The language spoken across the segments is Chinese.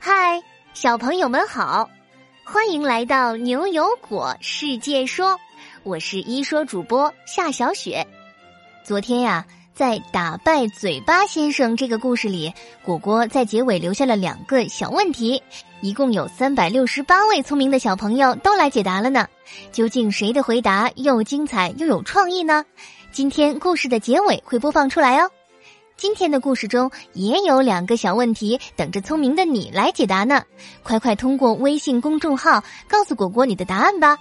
嗨，小朋友们好，欢迎来到牛油果世界说，我是一说主播夏小雪。昨天呀，在打败嘴巴先生这个故事里，果果在结尾留下了两个小问题，一共有三百六十八位聪明的小朋友都来解答了呢。究竟谁的回答又精彩又有创意呢？今天故事的结尾会播放出来哦。今天的故事中也有两个小问题等着聪明的你来解答呢，快快通过微信公众号告诉果果你的答案吧。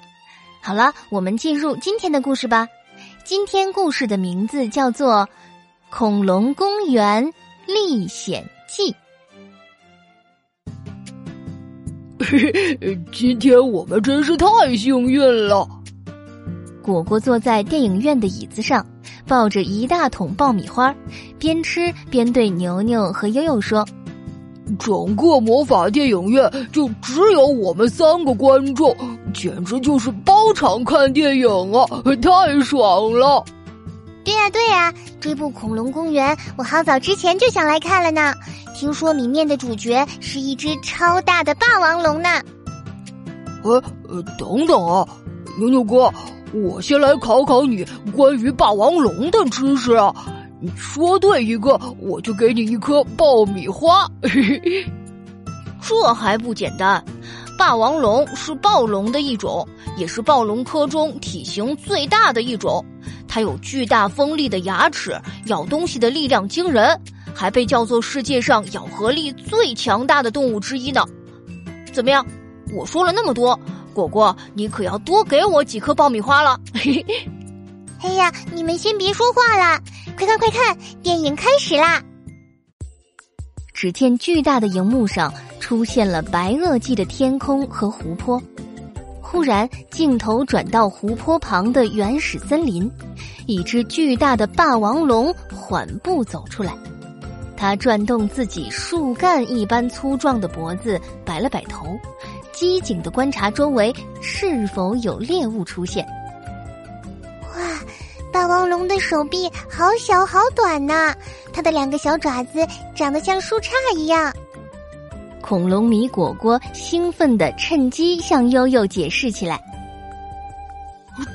好了，我们进入今天的故事吧。今天故事的名字叫做《恐龙公园历险记》。今天我们真是太幸运了。果果坐在电影院的椅子上。抱着一大桶爆米花，边吃边对牛牛和悠悠说：“整个魔法电影院就只有我们三个观众，简直就是包场看电影啊，太爽了！”对呀对呀，这部《恐龙公园》我好早之前就想来看了呢。听说里面的主角是一只超大的霸王龙呢。呃呃，等等啊，牛牛哥。我先来考考你关于霸王龙的知识啊！你说对一个，我就给你一颗爆米花。这还不简单？霸王龙是暴龙的一种，也是暴龙科中体型最大的一种。它有巨大锋利的牙齿，咬东西的力量惊人，还被叫做世界上咬合力最强大的动物之一呢。怎么样？我说了那么多。果果，你可要多给我几颗爆米花了！哎呀，你们先别说话了，快看快看，电影开始啦！只见巨大的荧幕上出现了白垩纪的天空和湖泊，忽然镜头转到湖泊旁的原始森林，一只巨大的霸王龙缓步走出来，它转动自己树干一般粗壮的脖子，摆了摆头。机警的观察周围是否有猎物出现。哇，霸王龙的手臂好小好短呐，它的两个小爪子长得像树杈一样。恐龙米果果兴奋的趁机向悠悠解释起来：“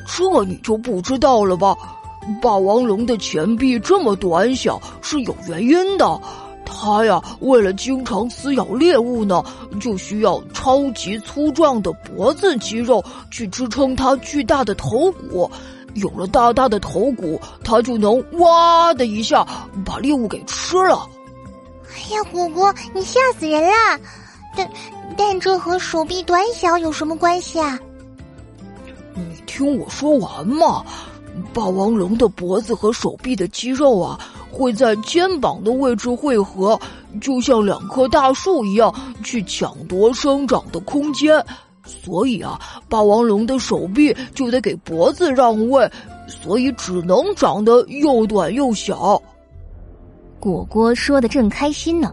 这你就不知道了吧？霸王龙的前臂这么短小是有原因的。”它呀，为了经常撕咬猎物呢，就需要超级粗壮的脖子肌肉去支撑它巨大的头骨。有了大大的头骨，它就能哇的一下把猎物给吃了。哎呀，果果，你吓死人啦！但但这和手臂短小有什么关系啊？你听我说完嘛！霸王龙的脖子和手臂的肌肉啊。会在肩膀的位置汇合，就像两棵大树一样去抢夺生长的空间。所以啊，霸王龙的手臂就得给脖子让位，所以只能长得又短又小。果果说的正开心呢，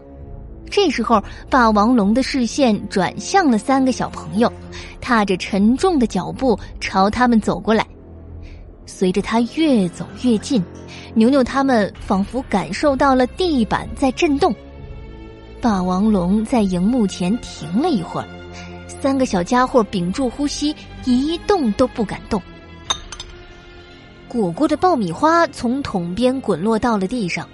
这时候霸王龙的视线转向了三个小朋友，踏着沉重的脚步朝他们走过来。随着他越走越近，牛牛他们仿佛感受到了地板在震动。霸王龙在荧幕前停了一会儿，三个小家伙屏住呼吸，一动都不敢动。果果的爆米花从桶边滚落到了地上，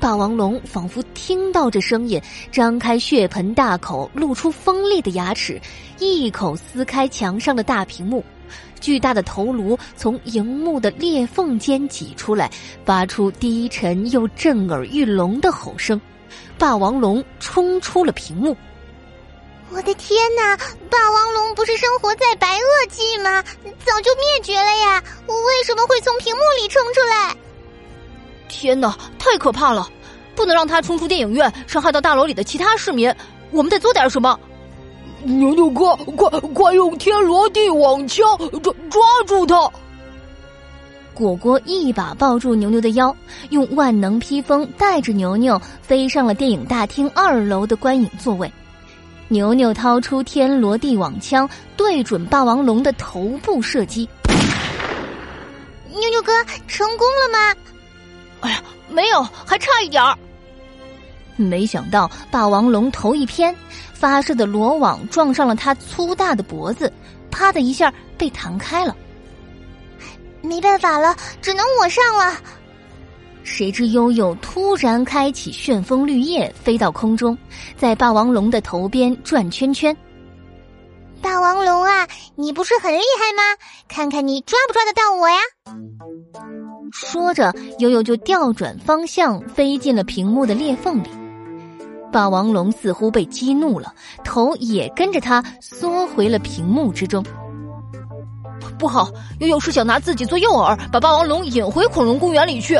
霸王龙仿佛听到这声音，张开血盆大口，露出锋利的牙齿，一口撕开墙上的大屏幕。巨大的头颅从荧幕的裂缝间挤出来，发出低沉又震耳欲聋的吼声。霸王龙冲出了屏幕。我的天哪！霸王龙不是生活在白垩纪吗？早就灭绝了呀！为什么会从屏幕里冲出来？天哪，太可怕了！不能让它冲出电影院，伤害到大楼里的其他市民。我们得做点什么。牛牛哥，快快用天罗地网枪抓抓住他！果果一把抱住牛牛的腰，用万能披风带着牛牛飞上了电影大厅二楼的观影座位。牛牛掏出天罗地网枪，对准霸王龙的头部射击。牛牛哥，成功了吗？哎呀，没有，还差一点儿。没想到霸王龙头一偏，发射的罗网撞上了它粗大的脖子，啪的一下被弹开了。没办法了，只能我上了。谁知悠悠突然开启旋风绿叶，飞到空中，在霸王龙的头边转圈圈。霸王龙啊，你不是很厉害吗？看看你抓不抓得到我呀！说着，悠悠就调转方向，飞进了屏幕的裂缝里。霸王龙似乎被激怒了，头也跟着他缩回了屏幕之中。不好，悠悠是想拿自己做诱饵，把霸王龙引回恐龙公园里去。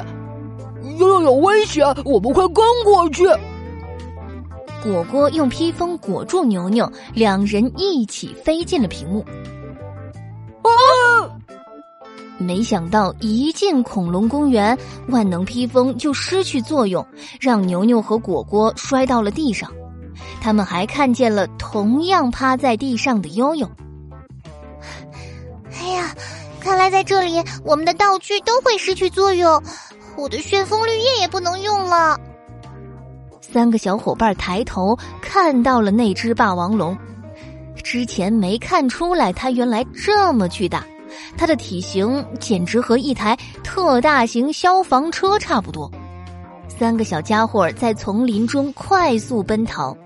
悠悠有危险，我们快跟过去。果果用披风裹住牛牛，两人一起飞进了屏幕。啊！没想到一进恐龙公园，万能披风就失去作用，让牛牛和果果摔到了地上。他们还看见了同样趴在地上的悠悠。哎呀，看来在这里我们的道具都会失去作用，我的旋风绿叶也不能用了。三个小伙伴抬头看到了那只霸王龙，之前没看出来它原来这么巨大。它的体型简直和一台特大型消防车差不多。三个小家伙在丛林中快速奔逃，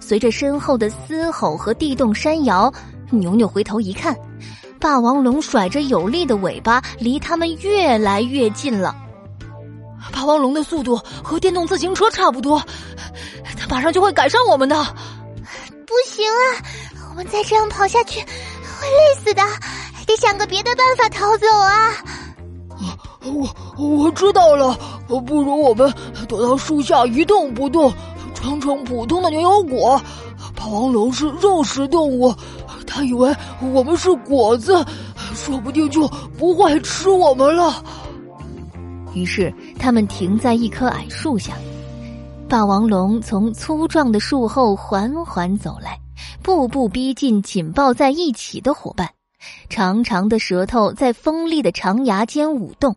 随着身后的嘶吼和地动山摇，牛牛回头一看，霸王龙甩着有力的尾巴离他们越来越近了。霸王龙的速度和电动自行车差不多，它马上就会赶上我们的。不行啊，我们再这样跑下去会累死的。得想个别的办法逃走啊！我我知道了，不如我们躲到树下一动不动，装成普通的牛油果。霸王龙是肉食动物，他以为我们是果子，说不定就不会吃我们了。于是他们停在一棵矮树下，霸王龙从粗壮的树后缓缓走来，步步逼近紧抱在一起的伙伴。长长的舌头在锋利的长牙间舞动，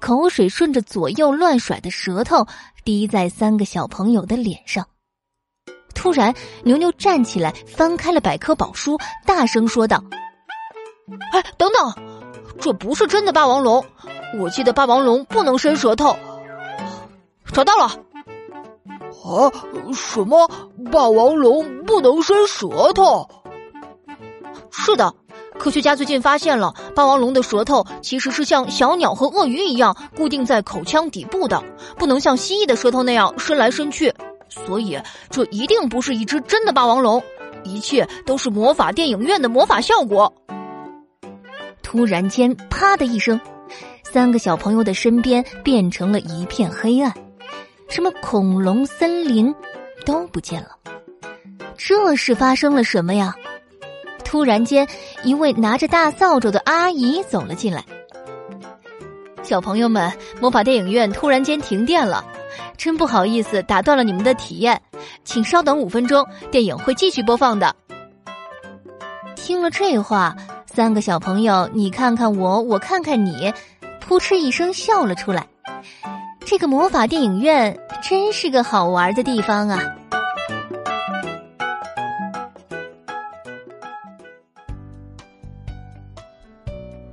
口水顺着左右乱甩的舌头滴在三个小朋友的脸上。突然，牛牛站起来，翻开了百科宝书，大声说道：“哎，等等，这不是真的霸王龙！我记得霸王龙不能伸舌头。找到了！啊，什么？霸王龙不能伸舌头？是的。”科学家最近发现了，霸王龙的舌头其实是像小鸟和鳄鱼一样固定在口腔底部的，不能像蜥蜴的舌头那样伸来伸去。所以，这一定不是一只真的霸王龙，一切都是魔法电影院的魔法效果。突然间，啪的一声，三个小朋友的身边变成了一片黑暗，什么恐龙森林都不见了。这是发生了什么呀？突然间，一位拿着大扫帚的阿姨走了进来。小朋友们，魔法电影院突然间停电了，真不好意思打断了你们的体验，请稍等五分钟，电影会继续播放的。听了这话，三个小朋友你看看我，我看看你，扑哧一声笑了出来。这个魔法电影院真是个好玩的地方啊！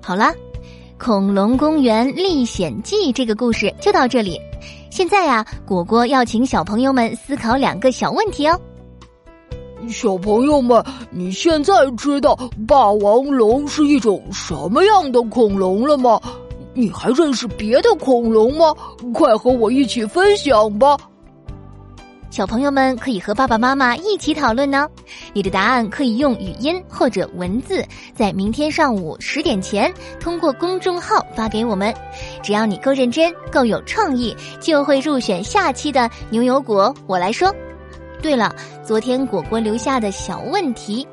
好啦，《恐龙公园历险记》这个故事就到这里。现在呀，果果要请小朋友们思考两个小问题哦。小朋友们，你现在知道霸王龙是一种什么样的恐龙了吗？你还认识别的恐龙吗？快和我一起分享吧。小朋友们可以和爸爸妈妈一起讨论呢。你的答案可以用语音或者文字，在明天上午十点前通过公众号发给我们。只要你够认真、够有创意，就会入选下期的牛油果。我来说。对了，昨天果果留下的小问题：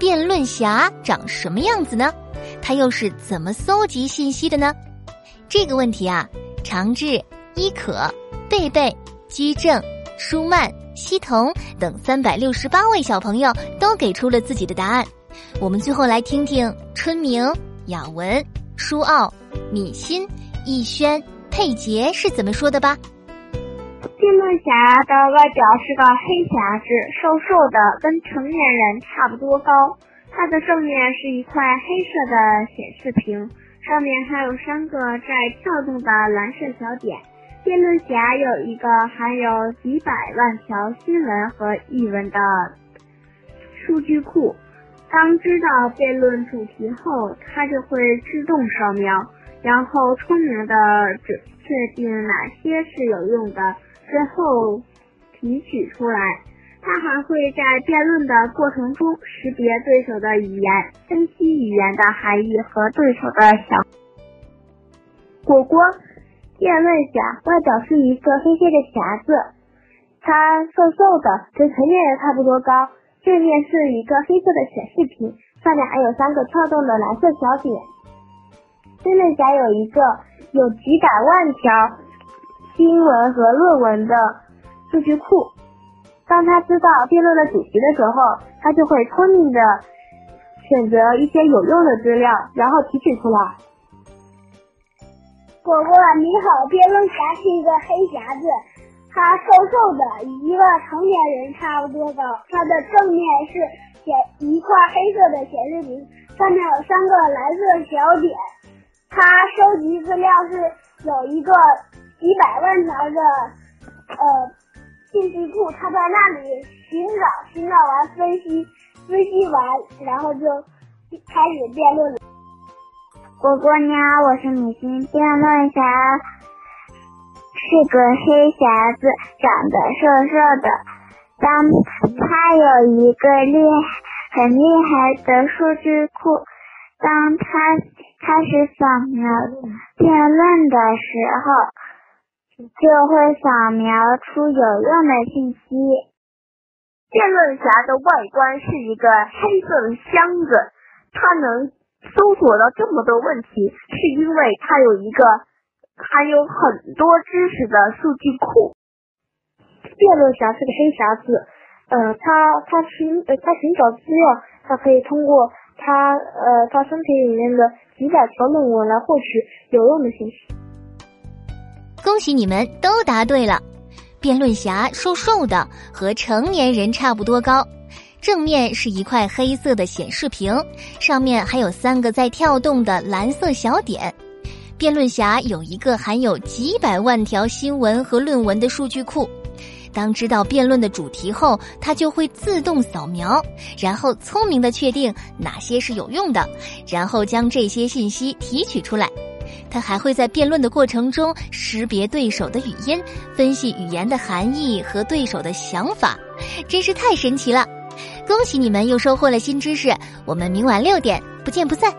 辩论侠长什么样子呢？他又是怎么搜集信息的呢？这个问题啊，长治、伊可、贝贝、居正。舒曼、西彤等三百六十八位小朋友都给出了自己的答案。我们最后来听听春明、雅文、舒奥、米欣、逸轩、佩杰是怎么说的吧。辩论侠的外表是个黑匣子，瘦瘦的，跟成年人差不多高。它的正面是一块黑色的显示屏，上面还有三个在跳动的蓝色小点。辩论侠有一个含有几百万条新闻和译文的数据库，当知道辩论主题后，它就会自动扫描，然后聪明的准确定哪些是有用的。最后提取出来，他还会在辩论的过程中识别对手的语言，分析语言的含义和对手的想。果果，辩论侠外表是一个黑黑的匣子，它瘦瘦的，跟成年人差不多高，正面是一个黑色的显示屏，上面还有三个跳动的蓝色小点。辩论侠有一个有几百万条。新闻和论文的数据库，当他知道辩论的主题的时候，他就会聪明的选择一些有用的资料，然后提取出来。果果你好，辩论侠是一个黑匣子，它瘦瘦的，与一个成年人差不多高。它的正面是显一块黑色的显示屏，上面有三个蓝色小点。它收集资料是有一个。几百万条的呃信息库，他在那里寻找，寻找完分析，分析完，然后就开始辩论了。果果你好，我是米心。辩论侠是个黑匣子，长得瘦瘦的。当他有一个厉、很厉害的数据库，当他开始扫描辩论的时候。就会扫描出有用的信息。辩论侠的外观是一个黑色的箱子，它能搜索到这么多问题，是因为它有一个含有很多知识的数据库。辩论侠是个黑匣子，呃，他他寻呃他寻找资料，他可以通过他呃他身体里面的几百条论文来获取有用的信息。恭喜你们都答对了！辩论侠瘦瘦的，和成年人差不多高，正面是一块黑色的显示屏，上面还有三个在跳动的蓝色小点。辩论侠有一个含有几百万条新闻和论文的数据库，当知道辩论的主题后，它就会自动扫描，然后聪明的确定哪些是有用的，然后将这些信息提取出来。他还会在辩论的过程中识别对手的语音，分析语言的含义和对手的想法，真是太神奇了！恭喜你们又收获了新知识，我们明晚六点不见不散。